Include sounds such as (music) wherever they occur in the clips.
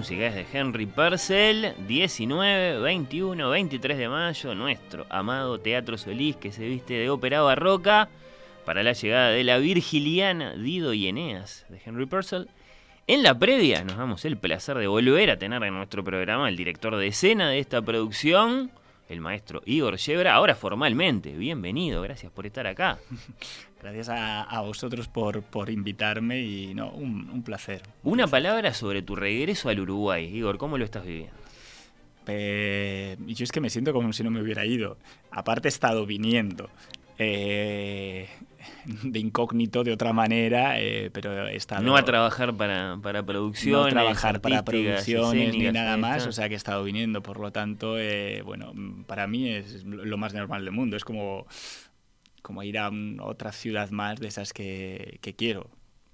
Es de Henry Purcell, 19, 21, 23 de mayo, nuestro amado Teatro Solís que se viste de ópera barroca para la llegada de la Virgiliana Dido y Eneas de Henry Purcell. En la previa nos damos el placer de volver a tener en nuestro programa el director de escena de esta producción, el maestro Igor Shebra, ahora formalmente. Bienvenido, gracias por estar acá. (laughs) Gracias a, vosotros por, por, invitarme y no, un, placer. Una palabra sobre tu regreso al Uruguay, Igor, ¿cómo lo estás viviendo? yo es que me siento como si no me hubiera ido. Aparte he estado viniendo. Eh, de incógnito de otra manera, eh, pero he estado... No a trabajar para, para producciones. No a trabajar para producciones ni nada más, o sea que he estado viniendo, por lo tanto, eh, bueno, para mí es lo más normal del mundo, es como como ir a otra ciudad más de esas que, que quiero.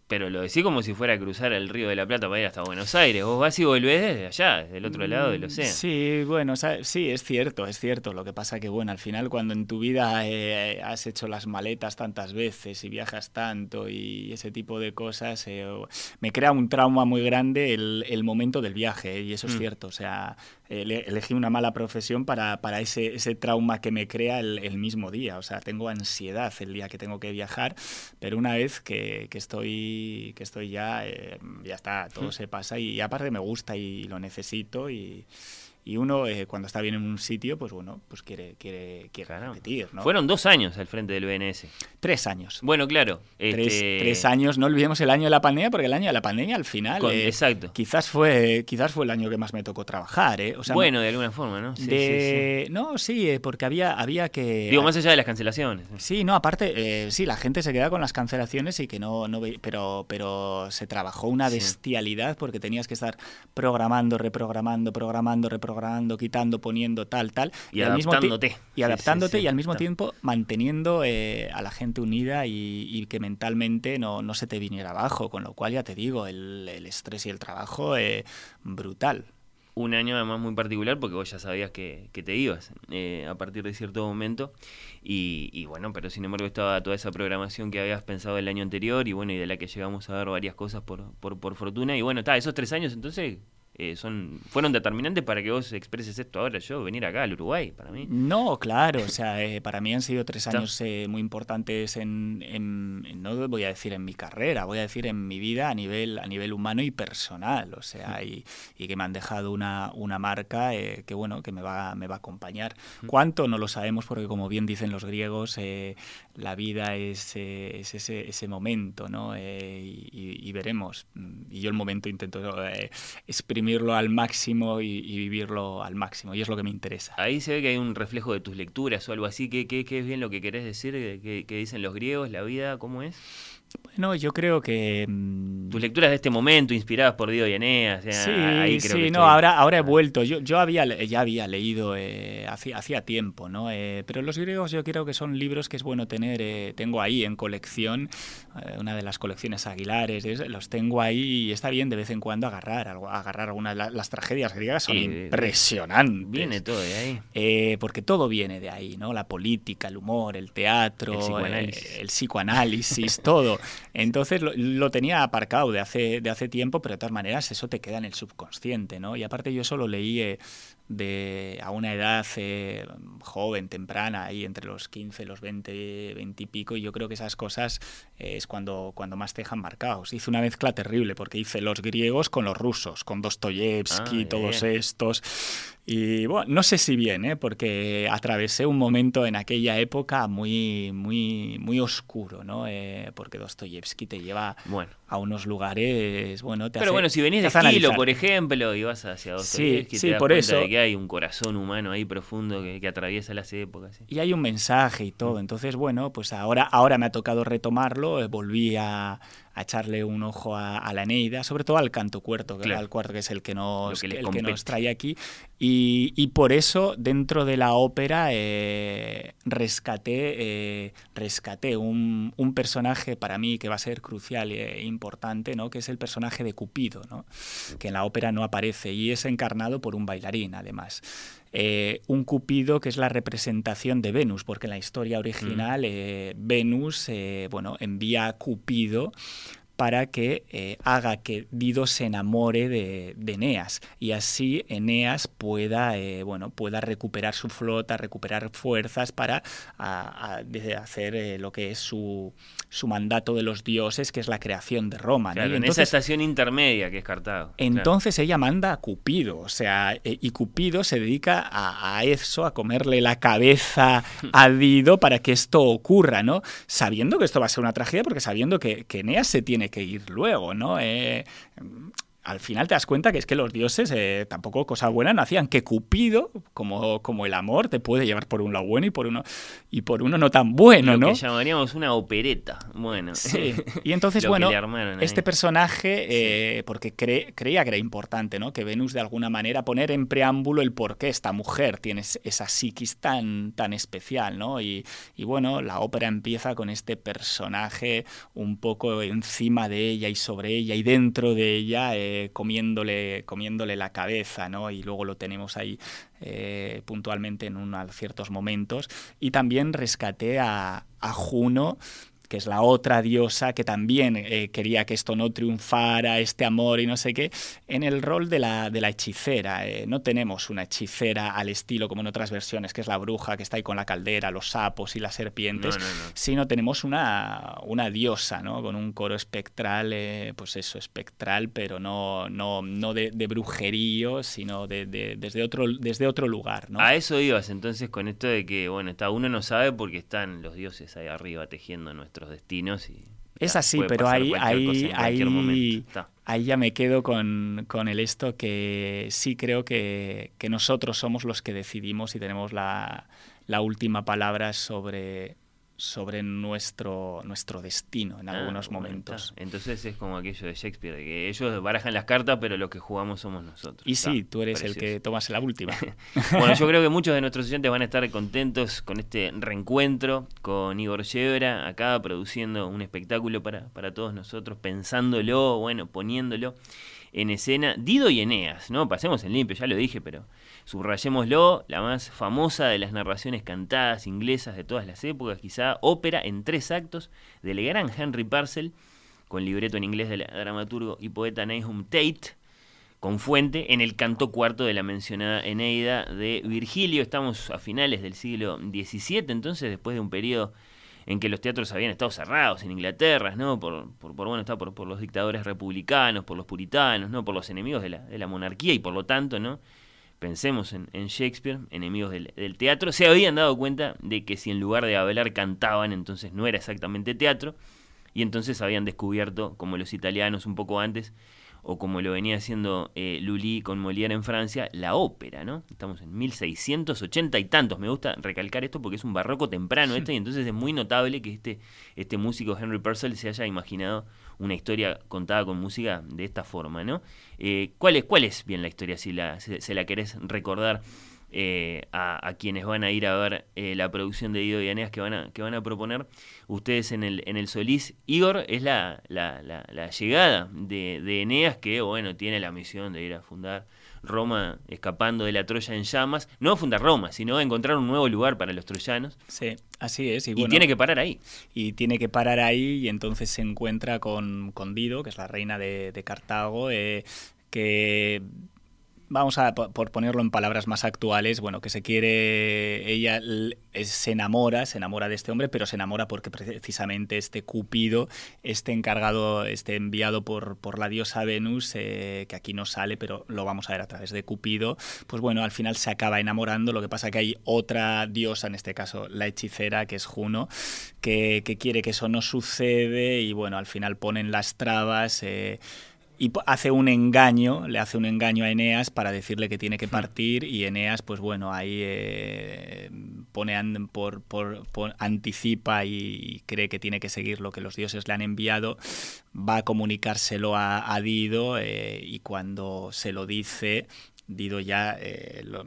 Pero lo decís como si fuera a cruzar el río de la Plata para ir hasta Buenos Aires. Vos vas y volvés desde allá, desde el otro lado del océano. Sí, bueno, sí, es cierto, es cierto. Lo que pasa que, bueno, al final cuando en tu vida eh, has hecho las maletas tantas veces y viajas tanto y ese tipo de cosas, eh, me crea un trauma muy grande el, el momento del viaje, y eso es mm. cierto. O sea, elegí una mala profesión para, para ese, ese, trauma que me crea el, el, mismo día. O sea, tengo ansiedad el día que tengo que viajar, pero una vez que, que estoy, que estoy ya, eh, ya está, todo se pasa y, y aparte me gusta y lo necesito y y uno eh, cuando está bien en un sitio, pues bueno, pues quiere, quiere, quiere repetir, ¿no? Fueron dos años al frente del BNS. Tres años. Bueno, claro. Tres, este tres, años, no olvidemos el año de la pandemia, porque el año de la pandemia al final... Eh, exacto. Quizás fue, quizás fue el año que más me tocó trabajar, ¿eh? O sea, bueno, de alguna forma, ¿no? Sí, sí, sí. No, sí, eh, porque había, había que... Digo, más allá de las cancelaciones. Sí, no, aparte, sí, la gente se queda con las cancelaciones y que no... no pero, pero se trabajó una bestialidad porque tenías que estar programando, reprogramando, programando, reprogramando, quitando poniendo tal, tal. Y, adaptándote. Al y adaptándote y al mismo tiempo manteniendo eh, a la gente unida y, que mentalmente no, no, se te viniera abajo. Con lo cual, ya te digo, el, estrés y el trabajo, eh, brutal un año además muy particular porque vos ya sabías que, te ibas eh, a partir de cierto momento y, bueno, pero sin embargo estaba toda esa programación que habías pensado el año anterior y bueno, y de la que llegamos a ver varias cosas por, por, por fortuna y bueno, está, esos tres años entonces eh, son fueron determinantes para que vos expreses esto ahora, yo venir acá al Uruguay, para mí. No, claro, o sea, eh, para mí han sido tres años eh, muy importantes en, en, no voy a decir en mi carrera, voy a decir en mi vida a nivel, a nivel humano y personal, o sea, y, y que me han dejado una, una marca que, bueno, que me va, me va a acompañar. ¿Cuánto? No lo sabemos porque, como bien dicen los griegos, la vida es, es ese, ese, momento, ¿no? Y, y, veremos. Y yo el momento intento exprimir al máximo y, vivirlo al máximo, y es lo que me interesa. Ahí se ve que hay un reflejo de tus lecturas o algo así. ¿Qué, qué, qué es bien lo que querés decir? ¿Qué, ¿Qué, dicen los griegos? ¿La vida? ¿Cómo es? Bueno, yo creo que... Mm, Tus lecturas de este momento, inspiradas por Diego y Eneas. sí, sí, no, ahora, ahora he vuelto. Yo, yo había, ya había leído eh, hacía, tiempo, ¿no? Eh, pero los griegos yo creo que son libros que es bueno tener. Eh, tengo ahí en colección, una de las colecciones aguilares, los tengo ahí y está bien de vez en cuando agarrar, agarrar algunas de las tragedias griegas, son impresionantes. Viene todo de ahí. porque todo viene de ahí, ¿no? La política, el humor, el teatro, el psicoanálisis todo. Entonces lo, tenía aparcado de hace, de hace tiempo, pero de todas maneras eso te queda en el subconsciente, ¿no? Y aparte yo solo leí, eh, de, a una edad eh, joven, temprana, ahí entre los 15, los 20, 20 y pico, y yo creo que esas cosas eh, es cuando, cuando más te dejan marcados. Hice una mezcla terrible porque hice los griegos con los rusos, con Dostoyevsky, Ah, todos estos. Y bueno, no sé si bien, ¿eh? porque atravesé un momento en aquella época muy, muy, muy oscuro, ¿no? Eh, porque Dostoyevsky te lleva Bueno. a unos lugares, bueno, te Pero hace- bueno, si venís de analizar. por ejemplo, y vas hacia Dostoyevsky, sí, te das por eso. de que hay un corazón humano ahí profundo que, que atraviesa las épocas. ¿sí? Y hay un mensaje y Mm. todo. Entonces, bueno, pues ahora, ahora me ha tocado retomarlo. eh, volví a, a echarle un ojo a, a la Eneida, sobre todo al canto cuarto, que, Claro. al cuarto que es el que nos, que el que nos trae aquí. Y, y por eso, dentro de la ópera, eh, rescaté, eh, rescaté un, un personaje para mí que va a ser crucial e importante, ¿no? que es el personaje de Cupido, ¿no? que en la ópera no aparece y es encarnado por un bailarín, además. Eh, un Cupido que es la representación de Venus, porque en la historia original eh, Venus eh, bueno, envía a Cupido para que eh, haga que Dido se enamore de, de Eneas y así Eneas pueda, eh, bueno, pueda recuperar su flota, recuperar fuerzas para a- a- de hacer eh, lo que es su, su mandato de los dioses, que es la creación de Roma. esa estación intermedia que es Cartago. claro. entonces ella manda a Cupido, o sea, y Cupido se dedica a, a eso, a comerle la cabeza a Dido para que esto ocurra, ¿no? Sabiendo que esto va a ser una tragedia, porque sabiendo que, que Eneas se tiene que ir luego, ¿no? Eh, al final te das cuenta que es que los dioses eh, tampoco cosa buena no hacían, que Cupido, como, como el amor, te puede llevar por un lado bueno y por uno, y por uno no tan bueno, Lo ¿no? que llamaríamos una opereta. Bueno. Sí. (laughs) Y entonces, bueno, este personaje, eh, porque cre- creía que era importante, ¿no? Que Venus de alguna manera poner en preámbulo el por qué esta mujer tiene es- esa psiquis tan, tan especial, ¿no? Y, y bueno, la ópera empieza con este personaje un poco encima de ella y sobre ella y dentro de ella, eh, comiéndole, comiéndole la cabeza, ¿no? Y luego lo tenemos ahí eh, puntualmente en unos ciertos momentos. Y también rescaté a Juno que es la otra diosa que también eh, quería que esto no triunfara, este amor y no sé qué, en el rol de la, de la hechicera. Eh, no tenemos una hechicera al estilo como en otras versiones, que es la bruja que está ahí con la caldera, los sapos y las serpientes, No, no, no. sino tenemos una, una diosa, ¿no? Con un coro espectral, eh, pues eso, espectral, pero no, no, no de, de brujerío, sino de, de- desde, otro, desde otro lugar, ¿no? A eso ibas entonces con esto de que, bueno, está uno no sabe porque están los dioses ahí arriba tejiendo nuestros destinos y... Es ya, así, pero ahí, ahí, ahí, ahí ya me quedo con, con el esto que sí creo que, que nosotros somos los que decidimos y tenemos la, la última palabra sobre, sobre nuestro, nuestro destino en Ah, algunos momentos. está. Entonces es como aquello de Shakespeare, que ellos barajan las cartas, pero lo que jugamos somos nosotros. Y Está, sí, tú eres el que tomas la última. (laughs) Bueno, yo creo que muchos de nuestros oyentes van a estar contentos con este reencuentro con Igor Yebra, acá produciendo un espectáculo para, para todos nosotros, pensándolo, bueno, poniéndolo en escena. Dido y Eneas, ¿no? Pasemos en limpio, ya lo dije, pero subrayémoslo, la más famosa de las narraciones cantadas inglesas de todas las épocas, quizá ópera en tres actos del gran Henry Purcell, con libreto en inglés del dramaturgo y poeta Nahum Tate, con fuente en el canto cuarto de la mencionada Eneida de Virgilio. Estamos a finales del siglo XVII, entonces después de un periodo en que los teatros habían estado cerrados en Inglaterra, ¿no? Por, por, bueno, está por, por los dictadores republicanos, por los puritanos, ¿no? Por los enemigos de la, de la monarquía y por lo tanto, ¿no? Pensemos en, en Shakespeare, enemigos del, del teatro, se habían dado cuenta de que si en lugar de hablar cantaban, entonces no era exactamente teatro, y entonces habían descubierto, como los italianos un poco antes, o como lo venía haciendo eh, Lully con Molière en Francia, la ópera, ¿no? Estamos en 1680 y tantos. Me gusta recalcar esto porque es un barroco temprano este, y entonces es muy notable que este, este músico Henry Purcell se haya imaginado una historia contada con música de esta forma, ¿no? Eh, ¿cuál, es, ¿Cuál es bien la historia, si la, se, se la querés recordar? Eh, a, a, quienes van a ir a ver eh, la producción de Dido y Aneas que van a, que van a proponer ustedes en el, en el Solís. Igor es la, la, la, la llegada de, de, Eneas que, bueno, tiene la misión de ir a fundar Roma escapando de la Troya en llamas. No fundar Roma, sino encontrar un nuevo lugar para los troyanos. Sí, así es. Y, bueno, y tiene que parar ahí. Y tiene que parar ahí y entonces se encuentra con, con Dido, que es la reina de, de Cartago, eh, que vamos a por ponerlo en palabras más actuales, bueno, que se quiere, ella se enamora, se enamora de este hombre, pero se enamora porque precisamente este Cupido, este encargado, este enviado por, por la diosa Venus, eh, que aquí no sale, pero lo vamos a ver a través de Cupido, pues bueno, al final se acaba enamorando, lo que pasa que hay otra diosa, en este caso la hechicera, que es Juno, que, que quiere que eso no sucede y bueno, al final ponen las trabas. Eh, y hace un engaño, le hace un engaño a Eneas para decirle que tiene que partir y Eneas, pues bueno, ahí eh, pone por, anticipa y, cree que tiene que seguir lo que los dioses le han enviado, va a comunicárselo a, Dido eh, y cuando se lo dice, Dido ya eh, lo,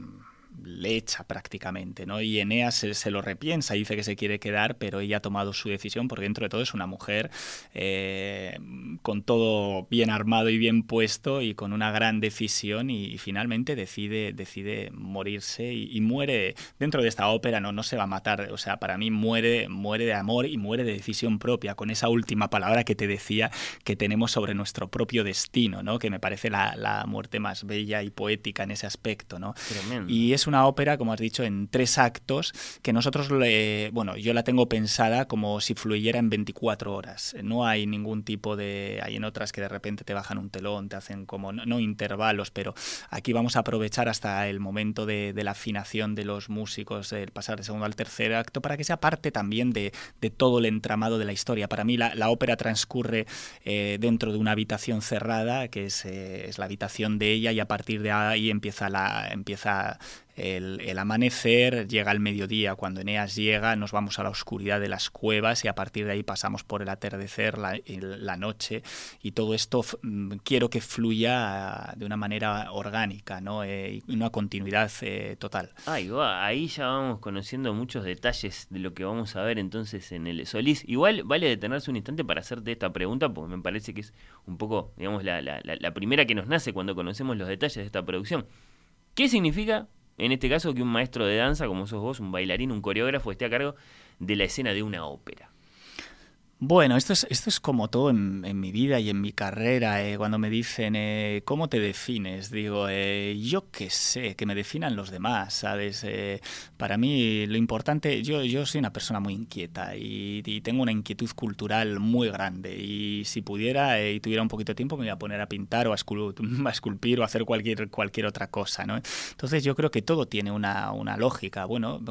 le echa prácticamente, ¿no? Y Eneas se, lo repiensa, dice que se quiere quedar, pero ella ha tomado su decisión porque dentro de todo es una mujer eh, con todo bien armado y bien puesto y con una gran decisión y, finalmente decide, decide morirse y, muere dentro de esta ópera, no, no se va a matar, o sea, para mí muere, muere de amor y muere de decisión propia, con esa última palabra que te decía que tenemos sobre nuestro propio destino, ¿no? Que me parece la, la muerte más bella y poética en ese aspecto, ¿no? Y es una ópera, como has dicho, en tres actos, que nosotros, bueno, yo la tengo pensada como si fluyera en 24 horas. No hay ningún tipo de... Hay en otras que de repente te bajan un telón, te hacen como, no, intervalos, pero aquí vamos a aprovechar hasta el momento de, la afinación de los músicos, el pasar del segundo al tercer acto, para que sea parte también de, todo el entramado de la historia. Para mí la, ópera transcurre eh, dentro de una habitación cerrada, que es, eh, es la habitación de ella, y a partir de ahí empieza la... Empieza el, amanecer, llega el mediodía, cuando Eneas llega nos vamos a la oscuridad de las cuevas y a partir de ahí pasamos por el atardecer, la, noche y todo esto mm, quiero que fluya de una manera orgánica ¿no? Eh, una continuidad eh, total. ahí ya vamos conociendo muchos detalles de lo que vamos a ver entonces en el Solís. Igual vale detenerse un instante para hacerte esta pregunta porque me parece que es un poco, digamos, la, la primera que nos nace cuando conocemos los detalles de esta producción. ¿Qué significa en este caso, que un maestro de danza, como sos vos, un bailarín, un coreógrafo, esté a cargo de la escena de una ópera. Bueno, esto es, esto es como todo en, mi vida y en mi carrera. Eh, cuando me dicen, eh, ¿cómo te defines? Digo, eh, yo qué sé, que me definan los demás, ¿sabes? para mí lo importante, yo, yo soy una persona muy inquieta y, tengo una inquietud cultural muy grande. Y si pudiera y tuviera un poquito de tiempo, me iba a poner a pintar o (laughs) a, esculpir o a hacer cualquier, cualquier otra cosa, ¿no? Entonces yo creo que todo tiene una, una lógica. Bueno,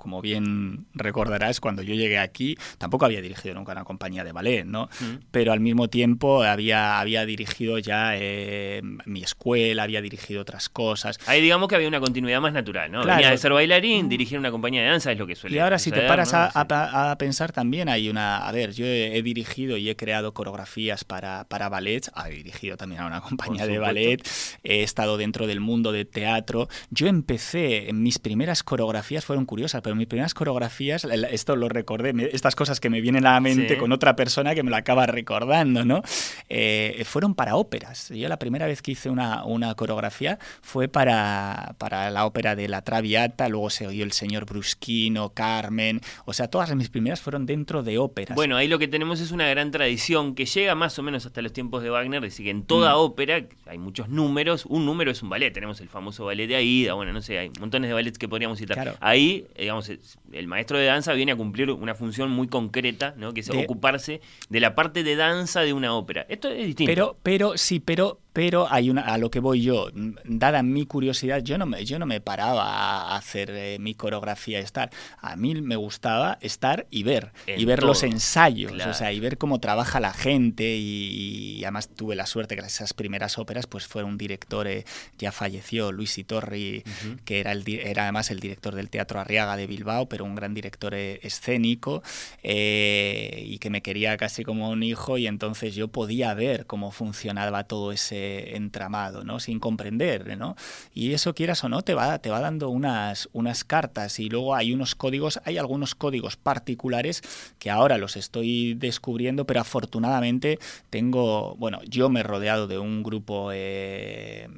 como bien recordarás, cuando yo llegué aquí, tampoco había dirigido nunca una compañía de ballet, ¿no? Mm. Pero al mismo tiempo había, había dirigido ya eh, mi escuela, había dirigido otras cosas. Ahí digamos que había una continuidad más natural, ¿no? Venía de ser bailarín, dirigir una compañía de danza es lo que suele Y ahora si te paras a, pensar también hay una... A ver, yo he, dirigido y he creado coreografías para, para ballet, he dirigido también a una compañía de ballet, he estado dentro del mundo de teatro. Yo empecé, mis primeras coreografías fueron curiosas, mis primeras coreografías, esto lo recordé, estas cosas que me vienen a la mente con otra persona que me lo acaba recordando, ¿no? Eh, fueron para óperas. Yo la primera vez que hice una, una coreografía fue para, para la ópera de La Traviata, luego se oyó El Señor Brusquino, Carmen, o sea, todas mis primeras fueron dentro de óperas. Bueno, ahí lo que tenemos es una gran tradición que llega más o menos hasta los tiempos de Wagner, es decir, que en toda mm. ópera hay muchos números, un número es un ballet, tenemos el famoso ballet de Aida, bueno, no sé, hay montones de ballets que podríamos citar. Ahí, digamos, el maestro de danza viene a cumplir una función muy concreta, ¿no? que es ocuparse de la parte de danza de una ópera. Esto es distinto. Pero, pero sí, pero pero hay una, a lo que voy yo, dada mi curiosidad, yo no me, yo no me paraba a hacer eh, mi coreografía estar. A mí me gustaba estar y ver, y ver los ensayos, o sea, y ver cómo trabaja la gente. Y, además tuve la suerte que esas primeras óperas, pues fue un director, eh, ya falleció, Luis Itorri, que era, el, era además el director del Teatro Arriaga de Bilbao, pero un gran director eh, escénico, y que me quería casi como un hijo, y entonces yo podía ver cómo funcionaba todo ese entramado, ¿no? Sin comprender, ¿no? Y eso, quieras o no, te va, te va dando unas, unas cartas y luego hay unos códigos, hay algunos códigos particulares que ahora los estoy descubriendo, pero afortunadamente tengo, bueno, yo me he rodeado de un grupo... Eh,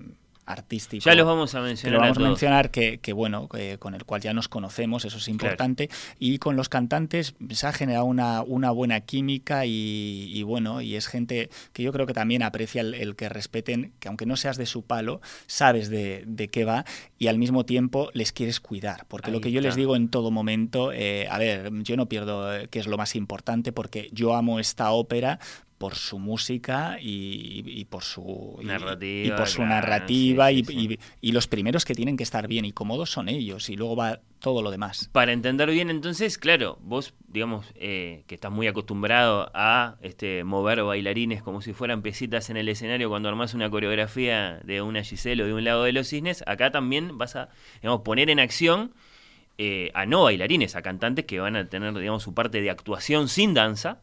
artístico. Ya los vamos a que mencionar. lo vamos a todos. mencionar que, que, bueno, que con el cual ya nos conocemos, eso es importante. Y con los cantantes se ha generado una, una buena química y, y bueno, y es gente que yo creo que también aprecia el, el que respeten, que aunque no seas de su palo, sabes de, de qué va y al mismo tiempo les quieres cuidar. Porque Ahí lo que yo les digo en todo momento, eh, a ver, yo no pierdo eh, que es lo más importante porque yo amo esta ópera por su música y, y por su Narrativa, y por su claro, narrativa sí, y, sí, los primeros que tienen que estar bien y cómodos son ellos y luego va todo lo demás. Para entender bien, entonces, claro, vos, digamos, eh, que estás muy acostumbrado a este, mover bailarines como si fueran piecitas en el escenario cuando armás una coreografía de una Giselle o de un Lago de los Cisnes, acá también vas a, digamos, poner en acción eh, a no bailarines, a cantantes que van a tener, digamos, su parte de actuación sin danza,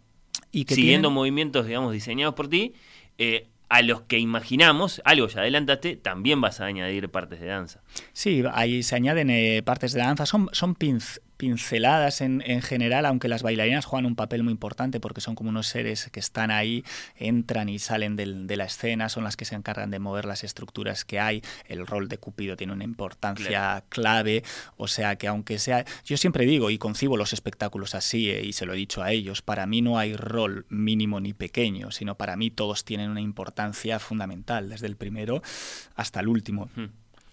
Y que siguiendo tienen- movimientos, digamos, diseñados por ti, eh, a los que imaginamos, algo ya adelantaste, también vas a añadir partes de danza. Sí, ahí se añaden eh, partes de danza, son, son pinc- pinceladas en, en general, aunque las bailarinas juegan un papel muy importante porque son como unos seres que están ahí, entran y salen del- de la escena, son las que se encargan de mover las estructuras que hay, el rol de Cupido tiene una importancia clave, o sea que aunque sea, yo siempre digo y concibo los espectáculos así, eh, y se lo he dicho a ellos, para mí no hay rol mínimo ni pequeño, sino para mí todos tienen una importancia fundamental, desde el primero hasta el último. Hmm.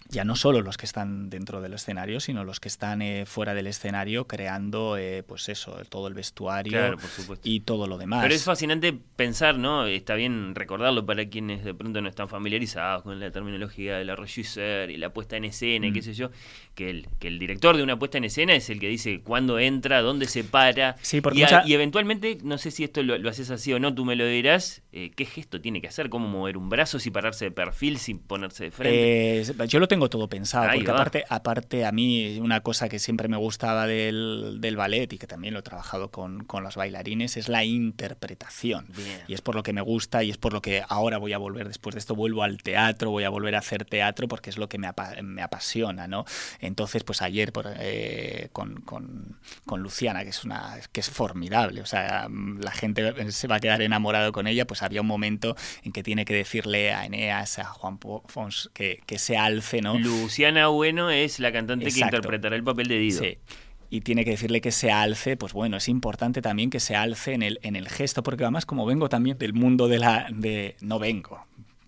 Ya no solo los que están dentro del escenario, sino los que están eh, fuera del escenario creando, eh, pues eso, todo el vestuario Claro, por supuesto. y todo lo demás. Pero es fascinante pensar, ¿no? Está bien recordarlo para quienes de pronto no están familiarizados con la terminología de la regisseur y la puesta en escena y Mm. qué sé yo, que el, que el director de una puesta en escena es el que dice cuándo entra, dónde se para. Sí, porque y, a- mucha- y eventualmente, no sé si esto lo, lo haces así o no, tú me lo dirás, eh, ¿qué gesto tiene que hacer? ¿Cómo mover un brazo sin pararse de perfil, sin ponerse de frente? Eh, yo lo tengo todo pensado, Ahí porque va. aparte, aparte a mí una cosa que siempre me gustaba del, del ballet y que también lo he trabajado con, con los bailarines es la interpretación. Bien. Y es por lo que me gusta y es por lo que ahora voy a volver, después de esto vuelvo al teatro, voy a volver a hacer teatro porque es lo que me, apa- me apasiona, ¿no? Entonces, pues ayer por, eh, con, con- con Luciana, que es, una, que es formidable, o sea, la gente se va a quedar enamorado con ella, pues había un momento en que tiene que decirle a Eneas, a Juan Po- Fons, que, que se alce, ¿no? Luciana Bueno es la cantante que interpretará el papel de Dido. Sí. Y tiene que decirle que se alce, pues bueno, es importante también que se alce en el, en el gesto, porque además como vengo también del mundo de la... de No vengo,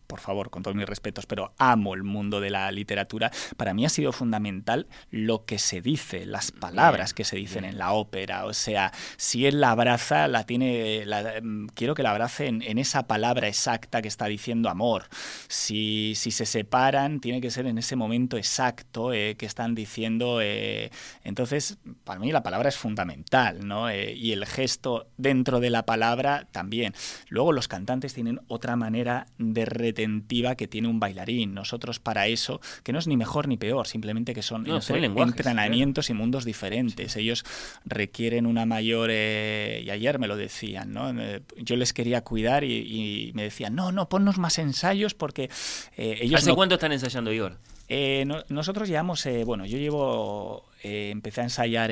por favor, con todos mis respetos, pero amo el mundo de la literatura, para mí ha sido fundamental lo que se dice, las palabras Bien, que se dicen bien. en la ópera. O sea, si él la abraza, la tiene. la- mm, quiero que la abrace en, en esa palabra exacta que está diciendo amor. Si, si se separan, tiene que ser en ese momento exacto eh, que están diciendo. eh, entonces, para mí la palabra es fundamental, ¿no? Eh, y el gesto dentro de la palabra también. Luego los cantantes tienen otra manera de retentiva que tiene un bailarín. Nosotros para eso, que no es ni mejor ni peor, simplemente que son, No, entrenamientos y mundos diferentes. Ellos requieren una mayor, eh, y ayer me lo decían, ¿no? Yo les quería cuidar y, y me decían, no, no, ponnos más ensayos porque eh, ellos ¿Hace no- cuánto están ensayando, Igor? eh, no- nosotros llevamos, eh, bueno, yo llevo, eh, empecé a ensayar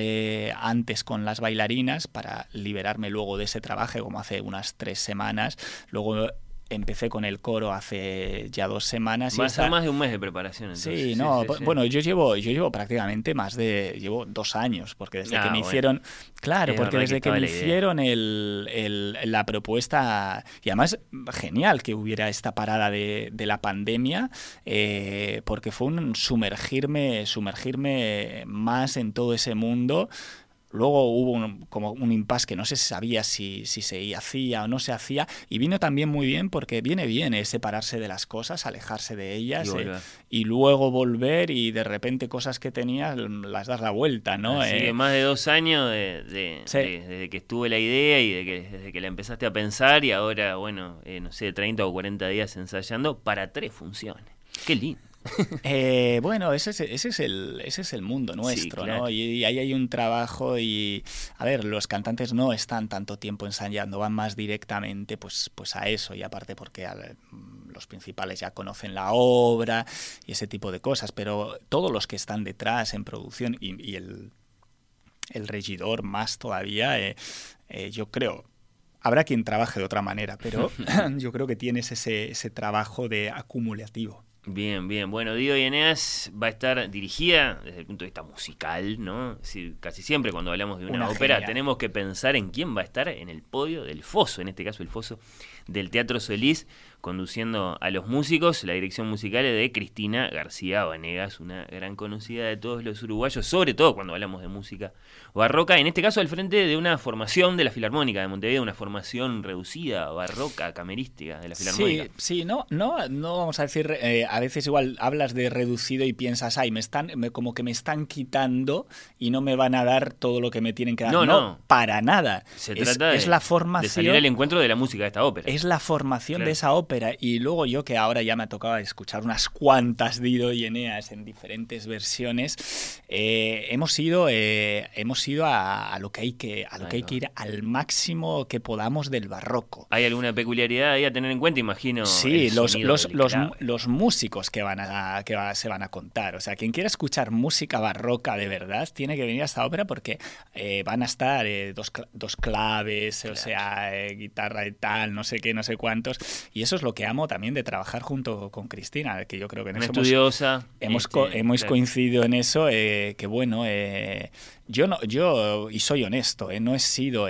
antes con las bailarinas para liberarme luego de ese trabajo, como hace unas tres semanas. Luego empecé con el coro hace ya dos semanas. y Va a esta- ser más de un mes de preparación. Entonces. Sí, no, sí, sí. bueno, yo llevo, yo llevo prácticamente más de, llevo dos años, porque desde Ah, que me bueno. hicieron, claro, Es porque desde que me hicieron el, el- la propuesta, y además genial que hubiera esta parada de, de la pandemia, eh, porque fue un sumergirme, sumergirme más en todo ese mundo. Luego hubo un- como un impasse que no se sabía si, si se hacía o no se hacía y vino también muy bien porque viene bien eh, separarse de las cosas, alejarse de ellas Y eh, y luego volver y de repente cosas que tenías las das la vuelta, ¿no? Así Eh, que más de dos años de, de- Sí. de- desde que estuve la idea y de que, desde que la empezaste a pensar y ahora, bueno, eh, no sé, 30 o 40 días ensayando para tres funciones. Qué lindo. (laughs) Eh, bueno, ese es, ese es el, ese es el mundo nuestro, claro. ¿no? Y, y ahí hay un trabajo y, a ver, los cantantes no están tanto tiempo ensayando, van más directamente pues, pues a eso y aparte porque al- mm, los principales ya conocen la obra y ese tipo de cosas, pero todos los que están detrás en producción y, y el, el regidor más todavía, eh, eh, yo creo, habrá quien trabaje de otra manera, pero (laughs) (laughs) yo creo que tienes ese, ese trabajo de acumulativo. Bien, bien. Bueno, Dido y Eneas va a estar dirigida desde el punto de vista musical, ¿no? Es decir, casi siempre cuando hablamos de una, Una ópera tenemos que pensar en quién va a estar en el podio del foso, en este caso el foso del Teatro Solís, conduciendo a los músicos. La dirección musical es de Cristina García Vanegas, una gran conocida de todos los uruguayos, sobre todo cuando hablamos de música barroca. En este caso, al frente de una formación de la Filarmónica de Montevideo, una formación reducida, barroca, camerística de la Filarmónica. Sí, sí, no, no, no vamos a decir, eh, a veces igual hablas de reducido y piensas, ay, me están, me- como que me están quitando y no me van a dar todo lo que me tienen que dar. No, no. para nada. Se es, trata es de, la de formación. salir al encuentro de la música de esta ópera. Es la formación Claro. de esa ópera. Y luego yo que ahora ya me ha tocado escuchar unas cuantas Dido y Eneas en diferentes versiones, eh, hemos ido, eh, hemos ido a, a lo que hay que, a lo que hay que ir al máximo que podamos del barroco. ¿Hay alguna peculiaridad ahí a tener en cuenta? Imagino. Sí, los, los, los, los músicos que, van a, que va- se van a contar. O sea, quien quiera escuchar música barroca de verdad tiene que venir a esta ópera porque eh, van a estar eh, dos, dos claves, o sea, eh, guitarra y tal, no sé qué, no sé cuántos. Y eso es lo que amo también de trabajar junto con Cristina, que yo creo que en Una eso hemos- estudiosa. Hemos, este, co- hemos claro. coincidido en eso, eh, que bueno, eh, yo no, yo, y soy honesto, eh, no he sido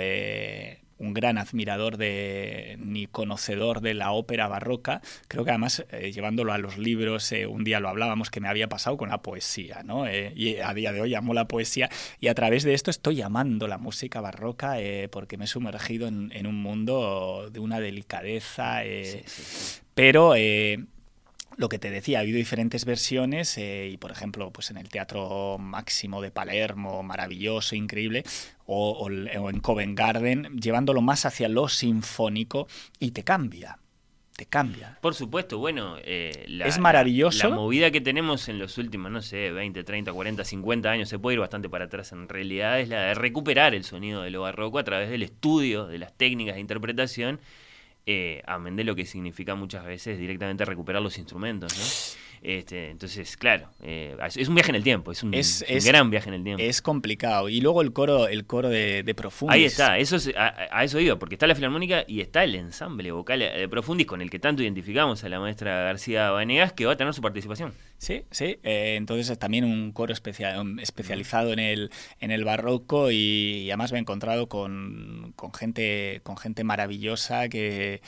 un gran admirador de ni conocedor de la ópera barroca. Creo que además, eh, llevándolo a los libros, eh, un día lo hablábamos que me había pasado con la poesía, ¿no? Eh, y a día de hoy amo la poesía y a través de esto estoy amando la música barroca porque me he sumergido en, en un mundo de una delicadeza. Sí, sí, sí. pero lo que te decía, ha habido diferentes versiones eh, y, por ejemplo, pues en el Teatro Máximo de Palermo, maravilloso, increíble, o, o el- o en Covent Garden, llevándolo más hacia lo sinfónico y te cambia, te cambia. Por supuesto, bueno, eh, la, Es maravilloso. La, la movida que tenemos en los últimos, no sé, 20, 30, 40, 50 años, se puede ir bastante para atrás en realidad, es la de recuperar el sonido de lo barroco a través del estudio de las técnicas de interpretación, eh, amén de lo que significa muchas veces directamente recuperar los instrumentos, ¿no? Este, entonces, claro, eh, es un viaje en el tiempo, es un, Es- es un es- gran viaje en el tiempo. Es complicado. Y luego el coro, el coro de, de Profundis. Ahí está, eso es- a, a eso iba, porque está la filarmónica y está el ensamble vocal de Profundis con el que tanto identificamos a la maestra García Vanegas, que va a tener su participación. Sí, sí. eh, entonces es también un coro especial, especializado en el, en el barroco y, y además me he encontrado con, con gente, con gente maravillosa que,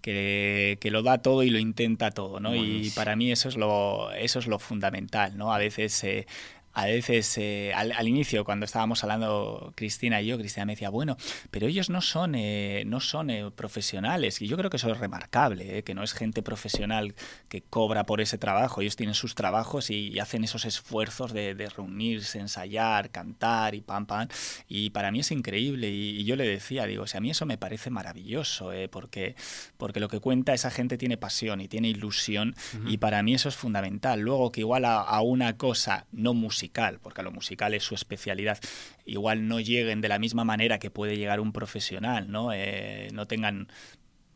que, que lo da todo y lo intenta todo, ¿no? Y para mí eso es lo, eso es lo fundamental, ¿no? A veces eh, a veces eh, al, al inicio cuando estábamos hablando Cristina y yo Cristina me decía bueno pero ellos no son eh, no son eh, profesionales y yo creo que eso es remarcable eh, que no es gente profesional que cobra por ese trabajo. Ellos tienen sus trabajos y, y hacen esos esfuerzos de, de reunirse ensayar cantar y pam pam. Y para mí es increíble. Y, y yo le decía digo o sea, a mí eso me parece maravilloso eh, porque porque lo que cuenta esa gente tiene pasión y tiene ilusión y para mí eso es fundamental luego que igual a, a una cosa no musical porque a lo musical es su especialidad igual no lleguen de la misma manera que puede llegar un profesional no Eh, no tengan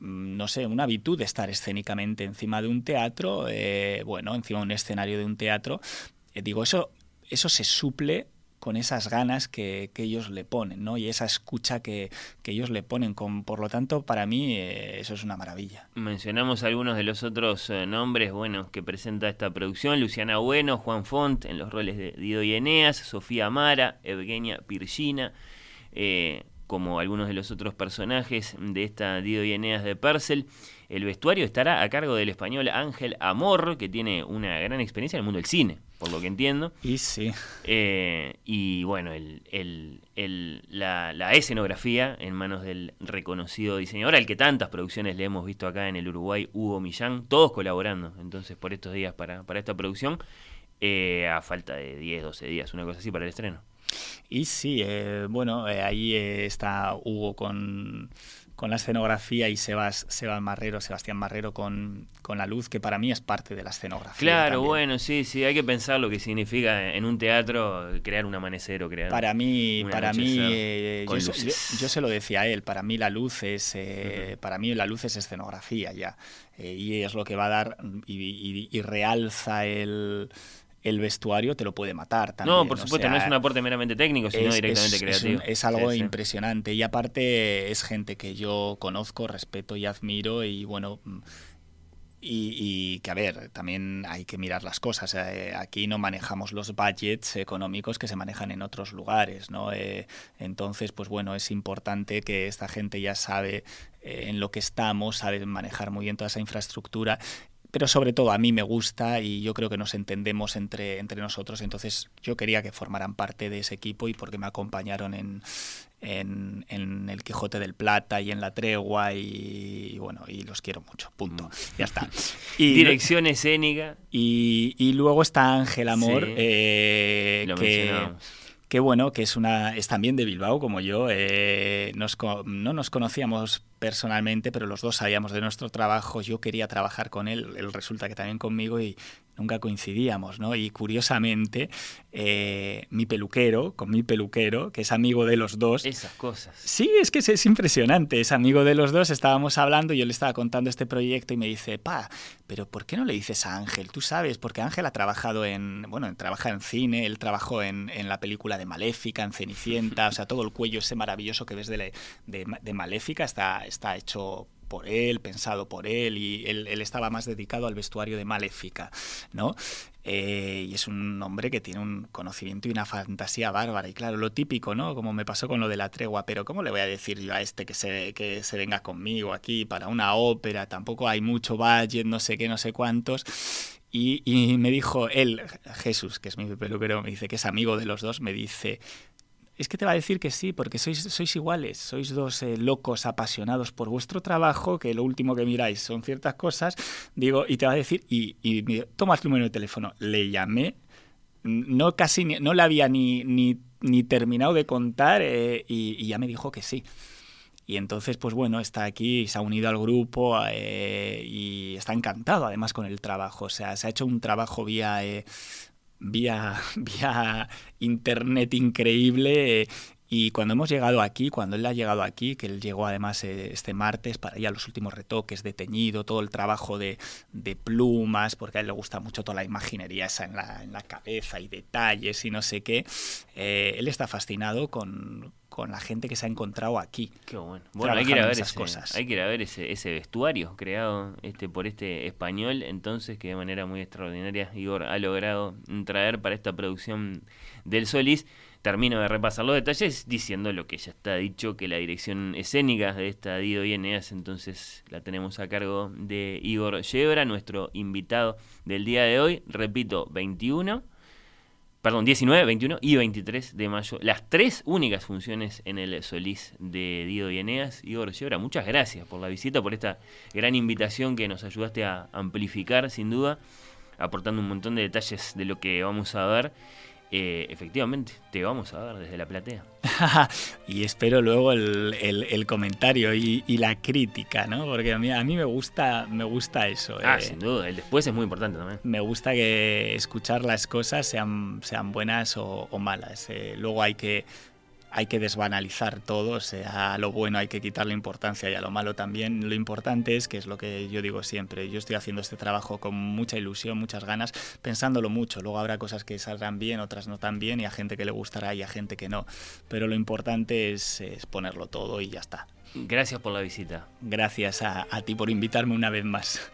mm, no sé, una habitud de estar escénicamente encima de un teatro, eh, bueno, encima de un escenario de un teatro. Eh, digo, eso, eso se suple con esas ganas que, ellos le ponen, ¿no? Y esa escucha que, ellos le ponen. Con, por lo tanto, para mí eh, eso es una maravilla. Mencionamos algunos de los otros eh, nombres bueno, que presenta esta producción. Luciana Bueno, Juan Font en los roles de Dido y Eneas, Sofía Mara, Evgenia Pirgina, eh, como algunos de los otros personajes de esta Dido y Eneas de Purcell. El vestuario estará a cargo del español Ángel Amor, que tiene una gran experiencia en el mundo del cine, por lo que entiendo. Y sí, Eh, y bueno, el, el- el- la, la escenografía en manos del reconocido diseñador, al que tantas producciones le hemos visto acá en el Uruguay, Hugo Millán, todos colaborando entonces por estos días para, para esta producción, eh, a falta de 10, 12 días, una cosa así para el estreno. y sí, eh, bueno, ahí está Hugo con, con la escenografía y Sebas, Sebas Marrero, Sebastián Marrero con, con la luz, que para mí es parte de la escenografía. Claro, también. bueno, sí, sí, hay que pensar lo que significa en un teatro crear un amanecer o crear... Para mí, para mí eh, yo, se- luces. yo- yo se lo decía a él, para mí la luz es, eh, para mí la luz es escenografía ya, Eh, y es lo que va a dar y, y- y realza el, el vestuario, te lo puede matar también. no, por o supuesto, no es un aporte meramente técnico, sino es, directamente es- es creativo. un- es algo Sí, sí. impresionante y aparte es gente que yo conozco, respeto y admiro y bueno, mm, y, que, a ver, también hay que mirar las cosas. Eh, aquí no manejamos los budgets económicos que se manejan en otros lugares, ¿no? Eh, entonces, pues bueno, es importante que esta gente ya sabe eh, en lo que estamos, sabe manejar muy bien toda esa infraestructura pero sobre todo a mí me gusta y yo creo que nos entendemos entre, entre nosotros, entonces yo quería que formaran parte de ese equipo y porque me acompañaron en, en, el Quijote del Plata y en La Tregua y, bueno, y los quiero mucho, punto, mm. ya está. (laughs) Y, Dirección escénica. Y, luego está Ángel Amor, eh, que, bueno, que es una es también de Bilbao como yo. Eh, no nos conocíamos personalmente, pero los dos sabíamos de nuestro trabajo. Yo quería trabajar con él, él resulta que también conmigo y, nunca coincidíamos, ¿no? Y curiosamente, eh, mi peluquero, con mi peluquero, que es amigo de los dos. Esas cosas. Sí, es que es, impresionante. Es amigo de los dos, estábamos hablando y yo le estaba contando este proyecto y me dice, pa, pero ¿por qué no le dices a Ángel? Tú sabes, porque Ángel ha trabajado en, bueno, trabaja en cine, él trabajó en, en la película de Maléfica, en Cenicienta, o sea, todo el cuello ese maravilloso que ves de, de, de Maléfica está, está hecho por él, pensado por él, y él, estaba más dedicado al vestuario de Maléfica, ¿no? Eh, y es un hombre que tiene un conocimiento y una fantasía bárbara. Y claro, lo típico, ¿no? Como me pasó con lo de la tregua, pero ¿cómo le voy a decir yo a este que se, que se venga conmigo aquí para una ópera? Tampoco hay mucho budget, no sé qué, no sé cuántos. Y, y me dijo él, Jesús, que es mi peluquero, me dice que es amigo de los dos, me dice, es que te va a decir que sí, porque sois, sois iguales, sois dos eh, locos apasionados por vuestro trabajo, que lo último que miráis son ciertas cosas, digo, y te va a decir, y, y toma número de teléfono. Le llamé, no casi, no le había ni, ni, ni terminado de contar eh, y, ya me dijo que sí. Y entonces, pues bueno, está aquí, se ha unido al grupo eh, y está encantado además con el trabajo. O sea, se ha hecho un trabajo vía vía, (laughs) vía internet increíble. Y cuando hemos llegado aquí, cuando él ha llegado aquí, que él llegó además eh, este martes para ya los últimos retoques de teñido, todo el trabajo de, de plumas, porque a él le gusta mucho toda la imaginería esa en la, en la cabeza y detalles y no sé qué, eh, él está fascinado con, con la gente que se ha encontrado aquí. Qué bueno. Bueno, hay que ir a ver esas cosas. Hay que ir a ver ese, ese vestuario creado este por este español, entonces que de manera muy extraordinaria Igor ha logrado traer para esta producción del Solís. Termino de repasar los detalles diciendo lo que ya está dicho, que la dirección escénica de esta Dido y Eneas, entonces la tenemos a cargo de Igor Yebra, nuestro invitado del día de hoy. Repito, 21 perdón, 19, 21 y 23 de mayo. Las tres únicas funciones en el Solís de Dido y Eneas. Igor Llora, muchas gracias por la visita, por esta gran invitación que nos ayudaste a amplificar, sin duda, aportando un montón de detalles de lo que vamos a ver. Eh, efectivamente, te vamos a ver desde la platea. (laughs) y espero luego el, comentario y, la crítica, ¿no? Porque a mí, a mí me gusta me gusta eso. Ah, eh. sin duda, el después es muy importante también. Me gusta que escuchar las cosas sean, sean buenas o, malas. Eh, luego hay que hay que desbanalizar todo, o sea, a lo bueno hay que quitarle importancia y a lo malo también. Lo importante es, que es lo que yo digo siempre, yo estoy haciendo este trabajo con mucha ilusión, muchas ganas, pensándolo mucho. Luego habrá cosas que saldrán bien, otras no tan bien, y a gente que le gustará y a gente que no. Pero lo importante es, ponerlo todo y ya está. Gracias por la visita. Gracias a ti por invitarme una vez más.